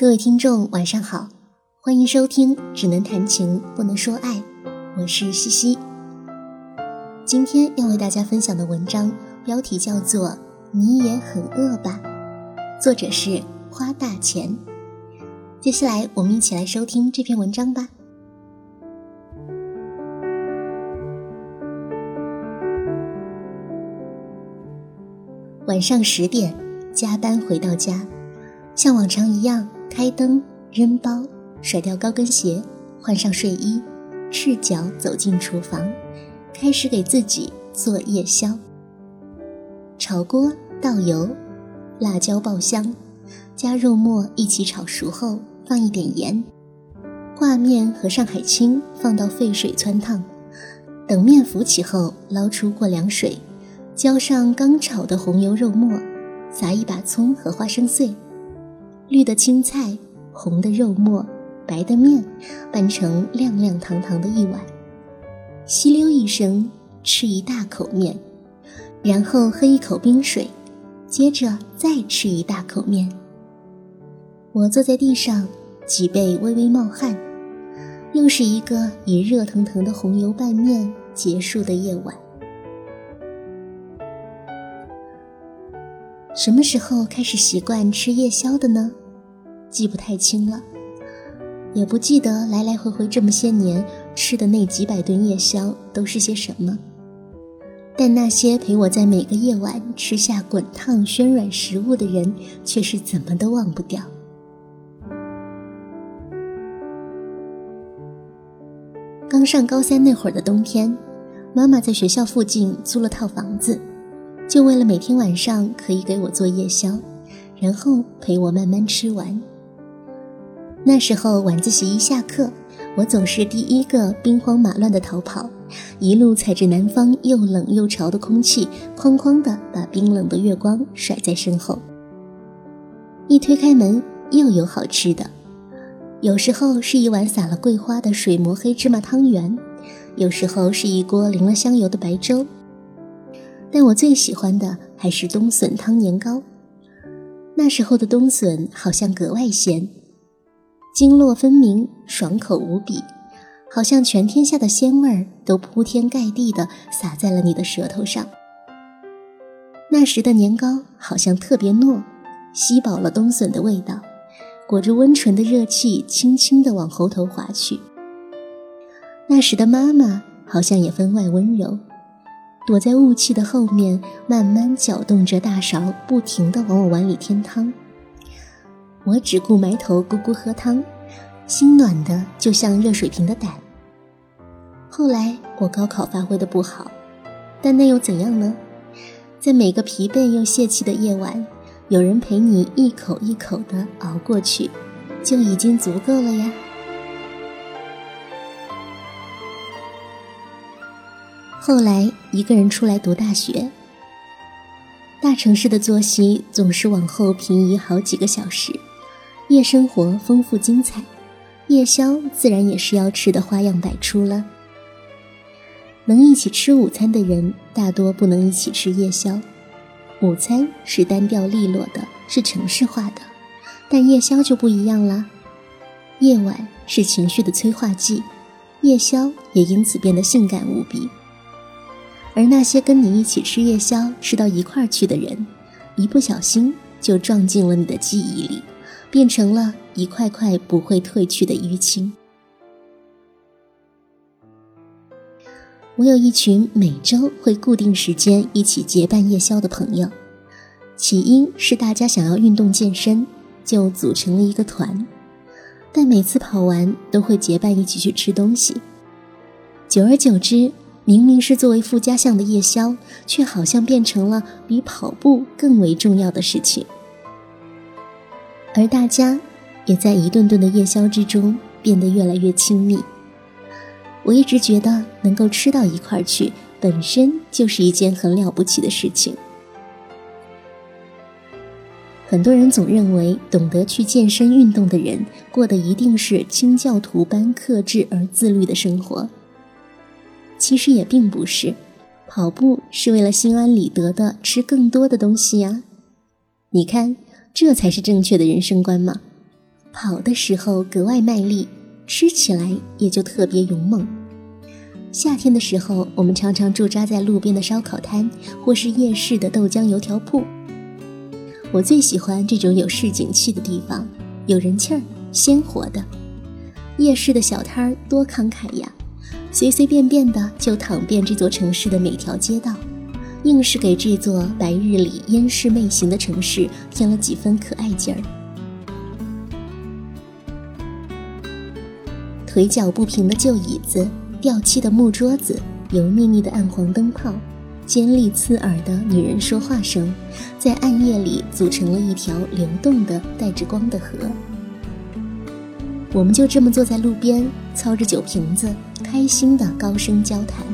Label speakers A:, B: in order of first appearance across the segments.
A: 各位听众，晚上好，欢迎收听《只能谈情不能说爱》，我是西西。今天要为大家分享的文章标题叫做《你也很饿吧》，作者是花大钱。接下来，我们一起来收听这篇文章吧。晚上十点，加班回到家，像往常一样。开灯，扔包，甩掉高跟鞋，换上睡衣，赤脚走进厨房，开始给自己做夜宵。炒锅倒油，辣椒爆香，加肉末一起炒熟后放一点盐，挂面和上海青放到沸水汆烫，等面浮起后捞出过凉水，浇上刚炒的红油肉末，撒一把葱和花生碎。绿的青菜，红的肉末，白的面，拌成亮亮堂堂的一碗。吸溜一声，吃一大口面，然后喝一口冰水，接着再吃一大口面。我坐在地上，脊背微微冒汗。又是一个以热腾腾的红油拌面结束的夜晚。什么时候开始习惯吃夜宵的呢？记不太清了，也不记得来来回回这么些年吃的那几百顿夜宵都是些什么。但那些陪我在每个夜晚吃下滚烫暄软食物的人，却是怎么都忘不掉。刚上高三那会儿的冬天，妈妈在学校附近租了套房子。就为了每天晚上可以给我做夜宵，然后陪我慢慢吃完。那时候晚自习一下课，我总是第一个兵荒马乱的逃跑，一路踩着南方又冷又潮的空气，哐哐的把冰冷的月光甩在身后。一推开门，又有好吃的，有时候是一碗撒了桂花的水磨黑芝麻汤圆，有时候是一锅淋了香油的白粥。但我最喜欢的还是冬笋汤年糕。那时候的冬笋好像格外鲜，经络分明，爽口无比，好像全天下的鲜味儿都铺天盖地的洒在了你的舌头上。那时的年糕好像特别糯，吸饱了冬笋的味道，裹着温醇的热气，轻轻地往喉头滑去。那时的妈妈好像也分外温柔。躲在雾气的后面，慢慢搅动着大勺，不停地往我碗里添汤。我只顾埋头咕咕喝汤，心暖的就像热水瓶的胆。后来我高考发挥的不好，但那又怎样呢？在每个疲惫又泄气的夜晚，有人陪你一口一口的熬过去，就已经足够了呀。后来一个人出来读大学，大城市的作息总是往后平移好几个小时，夜生活丰富精彩，夜宵自然也是要吃的花样百出了。能一起吃午餐的人，大多不能一起吃夜宵。午餐是单调利落的，是城市化的，但夜宵就不一样啦。夜晚是情绪的催化剂，夜宵也因此变得性感无比。而那些跟你一起吃夜宵、吃到一块儿去的人，一不小心就撞进了你的记忆里，变成了一块块不会褪去的淤青。我有一群每周会固定时间一起结伴夜宵的朋友，起因是大家想要运动健身，就组成了一个团，但每次跑完都会结伴一起去吃东西，久而久之。明明是作为附加项的夜宵，却好像变成了比跑步更为重要的事情。而大家也在一顿顿的夜宵之中变得越来越亲密。我一直觉得能够吃到一块去，本身就是一件很了不起的事情。很多人总认为，懂得去健身运动的人，过的一定是清教徒般克制而自律的生活。其实也并不是，跑步是为了心安理得的吃更多的东西呀。你看，这才是正确的人生观嘛。跑的时候格外卖力，吃起来也就特别勇猛。夏天的时候，我们常常驻扎在路边的烧烤摊，或是夜市的豆浆油条铺。我最喜欢这种有市井气的地方，有人气儿，鲜活的。夜市的小摊儿多慷慨呀，随随便便的就躺遍这座城市的每条街道，硬是给这座白日里烟视媚行的城市添了几分可爱劲儿。腿脚不平的旧椅子。掉漆的木桌子，油腻腻的暗黄灯泡，尖利刺耳的女人说话声，在暗夜里组成了一条流动的、带着光的河。我们就这么坐在路边，操着酒瓶子，开心的高声交谈。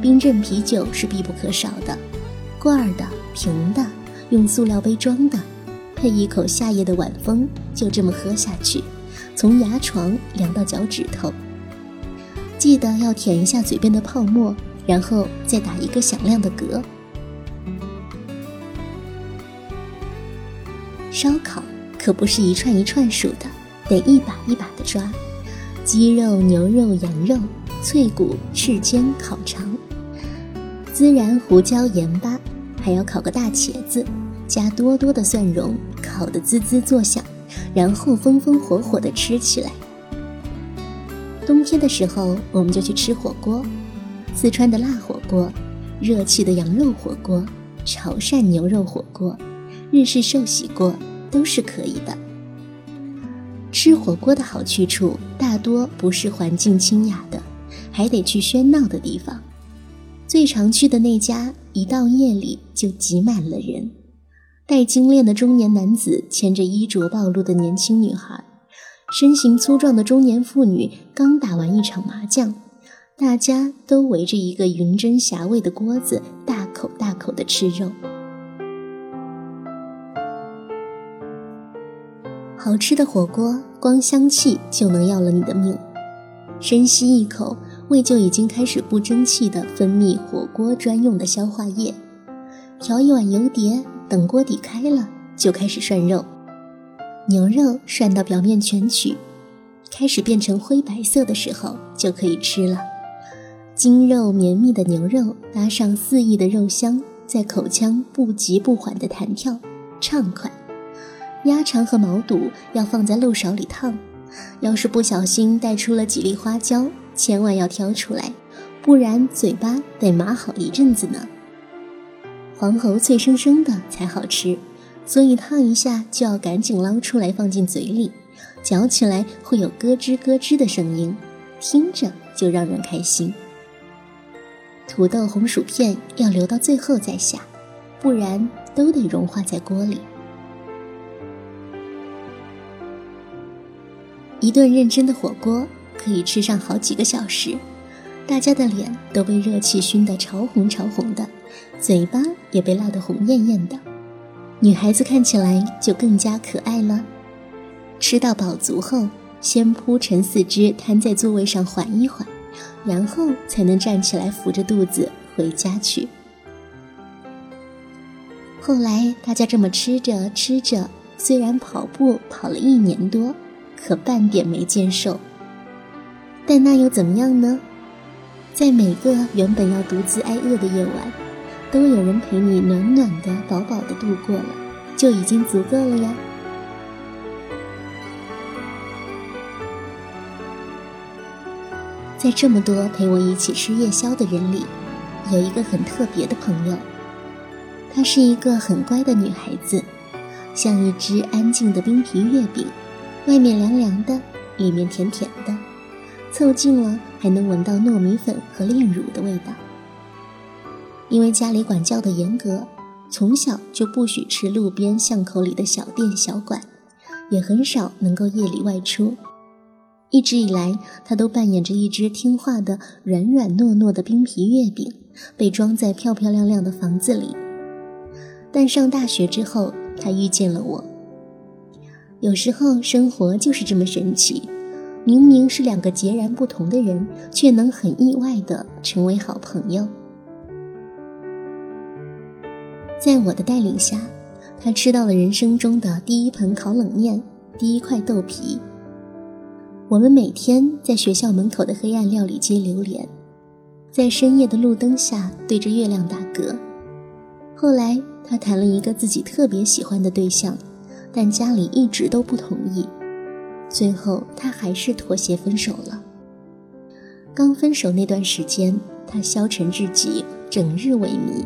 A: 冰镇啤酒是必不可少的，罐儿的、瓶的，用塑料杯装的，配一口夏夜的晚风，就这么喝下去，从牙床凉到脚趾头。记得要舔一下嘴边的泡沫，然后再打一个响亮的嗝。烧烤可不是一串一串数的，得一把一把的抓。鸡肉、牛肉、羊肉，脆骨、翅尖、烤肠，孜然、胡椒、盐巴，还要烤个大茄子，加多多的蒜蓉，烤得滋滋作响，然后风风火火地吃起来。冬天的时候，我们就去吃火锅，四川的辣火锅，热气的羊肉火锅，潮汕牛肉火锅，日式寿喜锅都是可以的。吃火锅的好去处，大多不是环境清雅的，还得去喧闹的地方。最常去的那家，一到夜里就挤满了人，戴金链的中年男子牵着衣着暴露的年轻女孩。身形粗壮的中年妇女刚打完一场麻将，大家都围着一个云蒸霞蔚的锅子，大口大口地吃肉。好吃的火锅，光香气就能要了你的命。深吸一口，胃就已经开始不争气地分泌火锅专用的消化液。调一碗油碟，等锅底开了，就开始涮肉。牛肉涮到表面全取，开始变成灰白色的时候，就可以吃了。筋肉绵密的牛肉搭上肆意的肉香，在口腔不急不缓的弹跳，畅快。鸭肠和毛肚要放在漏勺里烫，要是不小心带出了几粒花椒，千万要挑出来，不然嘴巴得麻好一阵子呢。黄喉脆生生的才好吃。所以烫一下就要赶紧捞出来放进嘴里，嚼起来会有咯吱咯吱的声音，听着就让人开心。土豆、红薯片要留到最后再下，不然都得融化在锅里。一顿认真的火锅可以吃上好几个小时，大家的脸都被热气熏得潮红潮红的，嘴巴也被辣得红艳艳的。女孩子看起来就更加可爱了。吃到饱足后，先铺陈四肢，瘫在座位上缓一缓，然后才能站起来扶着肚子回家去。后来大家这么吃着吃着，虽然跑步跑了一年多，可半点没见瘦。但那又怎么样呢？在每个原本要独自挨饿的夜晚。都有人陪你暖暖的、饱饱的度过了，就已经足够了呀。在这么多陪我一起吃夜宵的人里，有一个很特别的朋友，她是一个很乖的女孩子，像一只安静的冰皮月饼，外面凉凉的，里面甜甜的，凑近了还能闻到糯米粉和炼乳的味道。因为家里管教的严格，从小就不许吃路边巷口里的小店小馆，也很少能够夜里外出。一直以来，他都扮演着一只听话的软软糯糯的冰皮月饼，被装在漂漂亮亮的房子里。但上大学之后，他遇见了我。有时候，生活就是这么神奇，明明是两个截然不同的人，却能很意外的成为好朋友。在我的带领下，他吃到了人生中的第一盆烤冷面，第一块豆皮。我们每天在学校门口的黑暗料理街流连，在深夜的路灯下对着月亮打嗝。后来，他谈了一个自己特别喜欢的对象，但家里一直都不同意。最后，他还是妥协分手了。刚分手那段时间，他消沉至极，整日萎靡。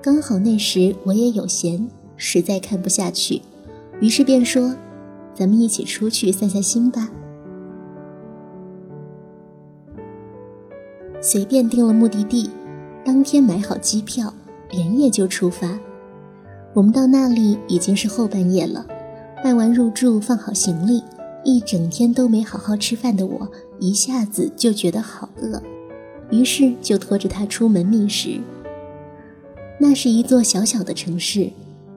A: 刚好那时我也有闲，实在看不下去，于是便说：“咱们一起出去散散心吧。”随便定了目的地，当天买好机票，连夜就出发。我们到那里已经是后半夜了，办完入住，放好行李。一整天都没好好吃饭的我，一下子就觉得好饿，于是就拖着他出门觅食。那是一座小小的城市，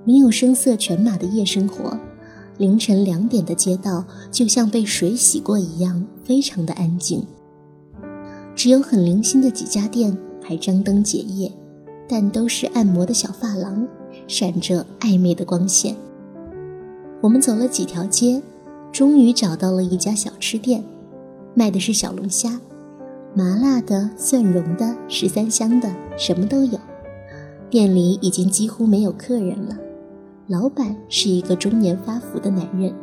A: 没有声色犬马的夜生活，凌晨两点的街道就像被水洗过一样，非常的安静。只有很零星的几家店还张灯结业，但都是按摩的小发廊，闪着暧昧的光线。我们走了几条街。终于找到了一家小吃店，卖的是小龙虾，麻辣的、蒜蓉的、十三香的，什么都有。店里已经几乎没有客人了，老板是一个中年发福的男人，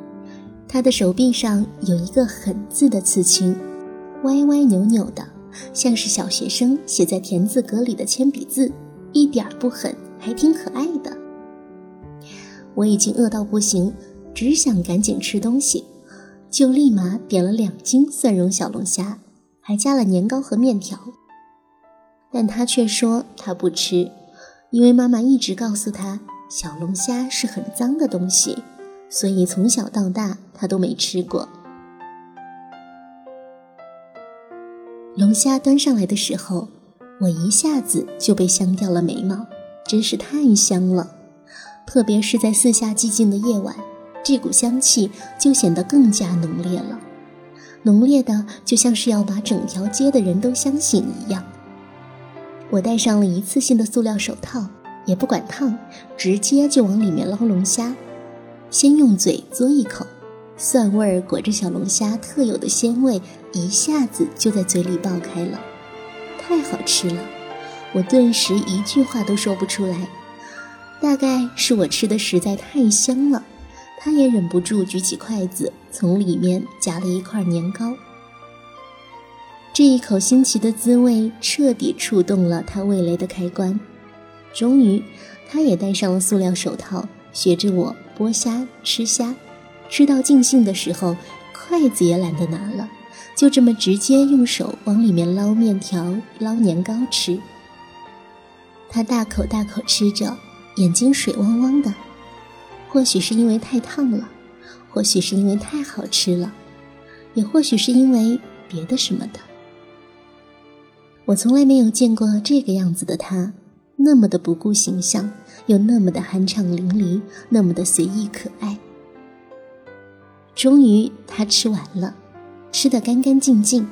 A: 他的手臂上有一个“狠”字的刺青，歪歪扭扭的，像是小学生写在田字格里的铅笔字，一点儿不狠，还挺可爱的。我已经饿到不行。只想赶紧吃东西，就立马点了两斤蒜蓉小龙虾，还加了年糕和面条。但他却说他不吃，因为妈妈一直告诉他小龙虾是很脏的东西，所以从小到大他都没吃过。龙虾端上来的时候，我一下子就被香掉了眉毛，真是太香了，特别是在四下寂静的夜晚。这股香气就显得更加浓烈了，浓烈的就像是要把整条街的人都相信一样。我戴上了一次性的塑料手套，也不管烫，直接就往里面捞龙虾。先用嘴嘬一口，蒜味儿裹着小龙虾特有的鲜味，一下子就在嘴里爆开了，太好吃了！我顿时一句话都说不出来，大概是我吃的实在太香了。他也忍不住举起筷子，从里面夹了一块年糕。这一口新奇的滋味彻底触动了他味蕾的开关。终于，他也戴上了塑料手套，学着我剥虾吃虾。吃到尽兴的时候，筷子也懒得拿了，就这么直接用手往里面捞面条、捞年糕吃。他大口大口吃着，眼睛水汪汪的。或许是因为太烫了，或许是因为太好吃了，也或许是因为别的什么的。我从来没有见过这个样子的他，那么的不顾形象，又那么的酣畅淋漓，那么的随意可爱。终于，他吃完了，吃得干干净净。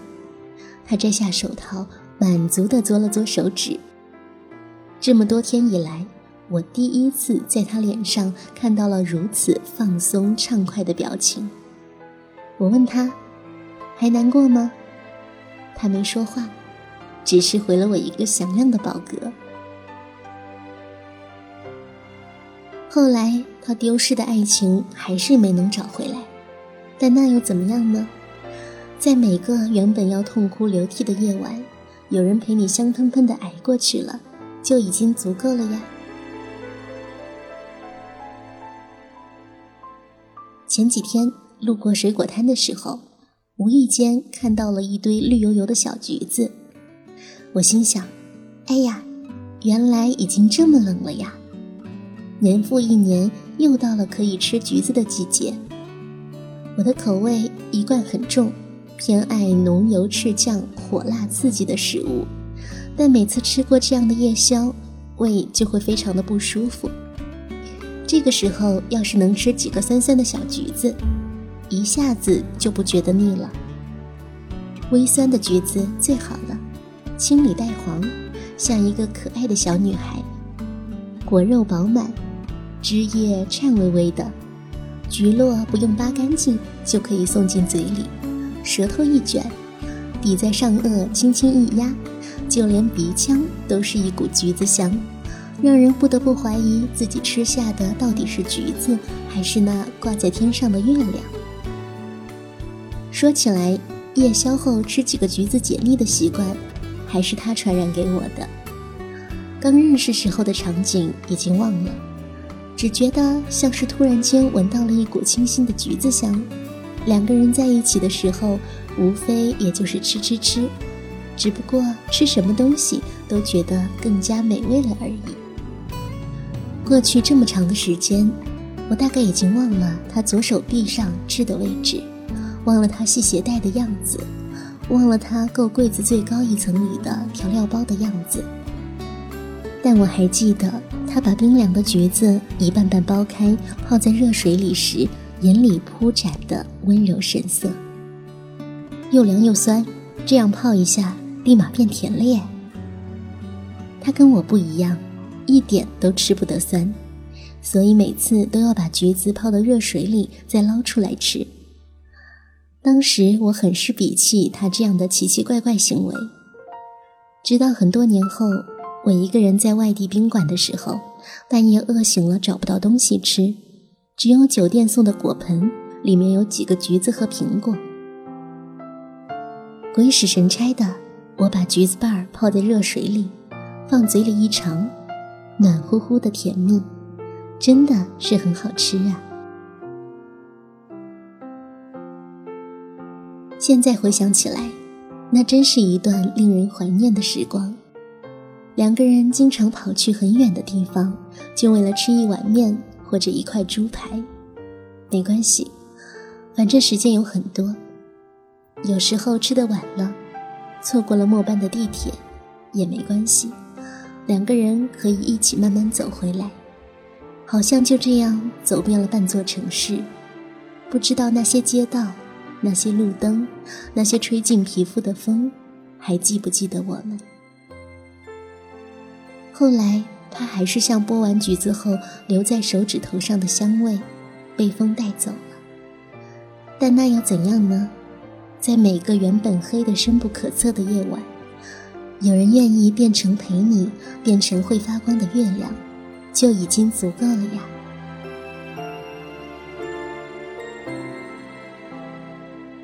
A: 他摘下手套，满足地嘬了嘬手指。这么多天以来。我第一次在他脸上看到了如此放松畅快的表情。我问他：“还难过吗？”他没说话，只是回了我一个响亮的饱嗝。后来，他丢失的爱情还是没能找回来，但那又怎么样呢？在每个原本要痛哭流涕的夜晚，有人陪你香喷喷的挨过去了，就已经足够了呀。前几天路过水果摊的时候，无意间看到了一堆绿油油的小橘子。我心想：“哎呀，原来已经这么冷了呀！年复一年，又到了可以吃橘子的季节。”我的口味一贯很重，偏爱浓油赤酱、火辣刺激的食物，但每次吃过这样的夜宵，胃就会非常的不舒服。这个时候，要是能吃几个酸酸的小橘子，一下子就不觉得腻了。微酸的橘子最好了，青里带黄，像一个可爱的小女孩。果肉饱满，汁液颤巍巍的，橘络不用扒干净就可以送进嘴里，舌头一卷，抵在上颚轻轻一压，就连鼻腔都是一股橘子香，让人不得不怀疑自己吃下的到底是橘子，还是那挂在天上的月亮。说起来，夜宵后吃几个橘子解腻的习惯，还是他传染给我的。刚认识时候的场景已经忘了，只觉得像是突然间闻到了一股清新的橘子香。两个人在一起的时候，无非也就是吃吃吃，只不过吃什么东西都觉得更加美味了而已。过去这么长的时间，我大概已经忘了他左手臂上痣的位置，忘了他系鞋带的样子，忘了他够柜子最高一层里的调料包的样子。但我还记得，他把冰凉的橘子一半半剥开，泡在热水里时，眼里铺展的温柔神色。又凉又酸，这样泡一下，立马变甜了耶。他跟我不一样，一点都吃不得酸，所以每次都要把橘子泡到热水里再捞出来吃。当时我很是鄙弃他这样的奇奇怪怪行为，直到很多年后。我一个人在外地宾馆的时候，半夜饿醒了，找不到东西吃，只有酒店送的果盆，里面有几个橘子和苹果。鬼使神差的，我把橘子瓣儿泡在热水里，放嘴里一尝，暖乎乎的甜蜜，真的是很好吃啊！现在回想起来，那真是一段令人怀念的时光。两个人经常跑去很远的地方，就为了吃一碗面或者一块猪排。没关系，反正时间有很多。有时候吃的晚了，错过了末班的地铁，也没关系。两个人可以一起慢慢走回来，好像就这样走遍了半座城市。不知道那些街道、那些路灯、那些吹进皮肤的风，还记不记得我们？后来，他还是像剥完橘子后留在手指头上的香味，被风带走了。但那又怎样呢？在每个原本黑的深不可测的夜晚，有人愿意变成陪你，变成会发光的月亮，就已经足够了呀。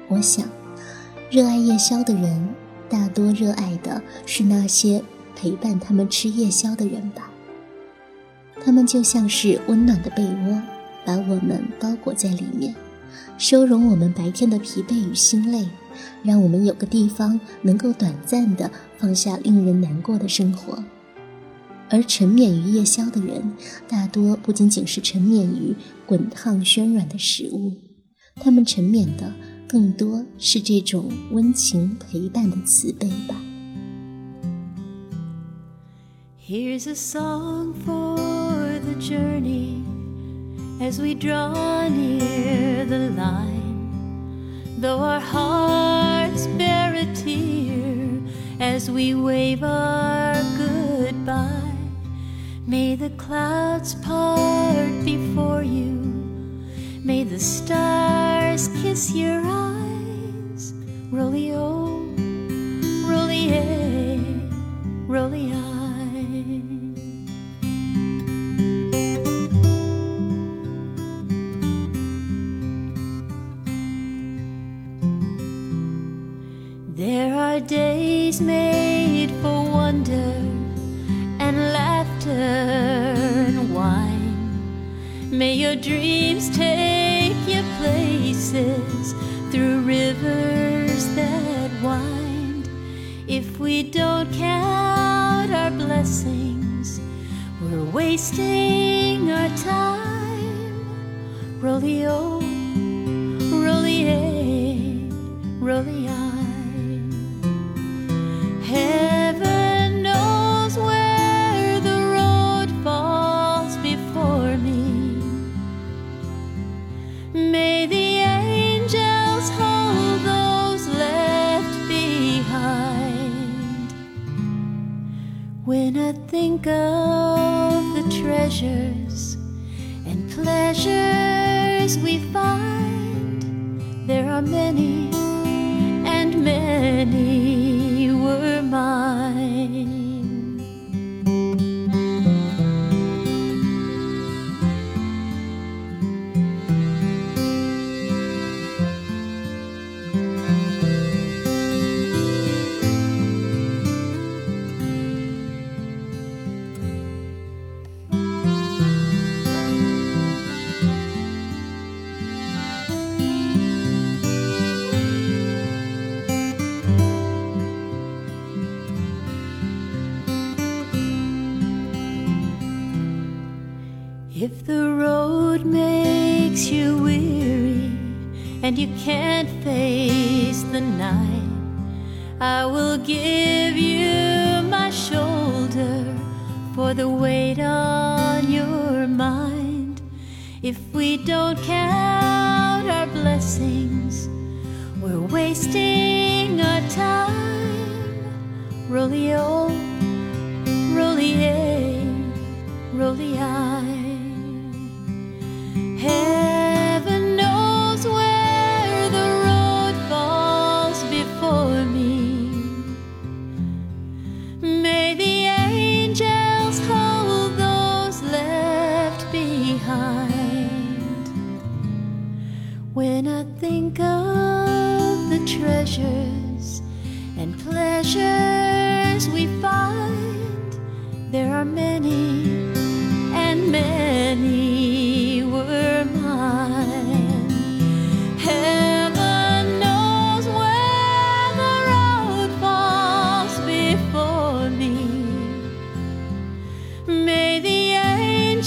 A: 我想，热爱夜宵的人，大多热爱的是那些。陪伴他们吃夜宵的人吧，他们就像是温暖的被窝，把我们包裹在里面，收容我们白天的疲惫与心累，让我们有个地方能够短暂的放下令人难过的生活。而沉湎于夜宵的人，大多不仅仅是沉湎于滚烫暄软的食物，他们沉湎的更多是这种温情陪伴的慈悲吧。
B: Here's a song for the journey as we draw near the line. Though our hearts bear a tear as we wave our goodbye, may the clouds part before you, may the stars kiss your eyes. Rolly-o, days made for wonder and laughter and wine. May your dreams take you places through rivers that wind. If we don't count our blessings, we're wasting our time. Roll the O, When I think of the treasures and pleasures we find, there are many, and many If the road makes you weary and you can't face the night, I will give you my shoulder for the weight on your mind. If we don't count our blessings, we're wasting our time. Rollie,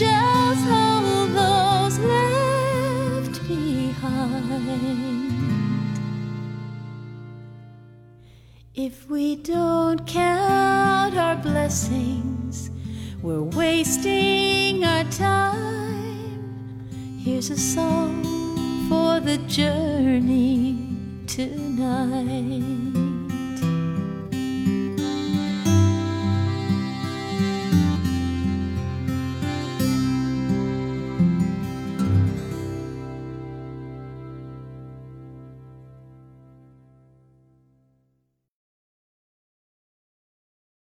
B: angels hold those left behind. If we don't count our blessings, we're wasting our time. Here's a song for the journey tonight.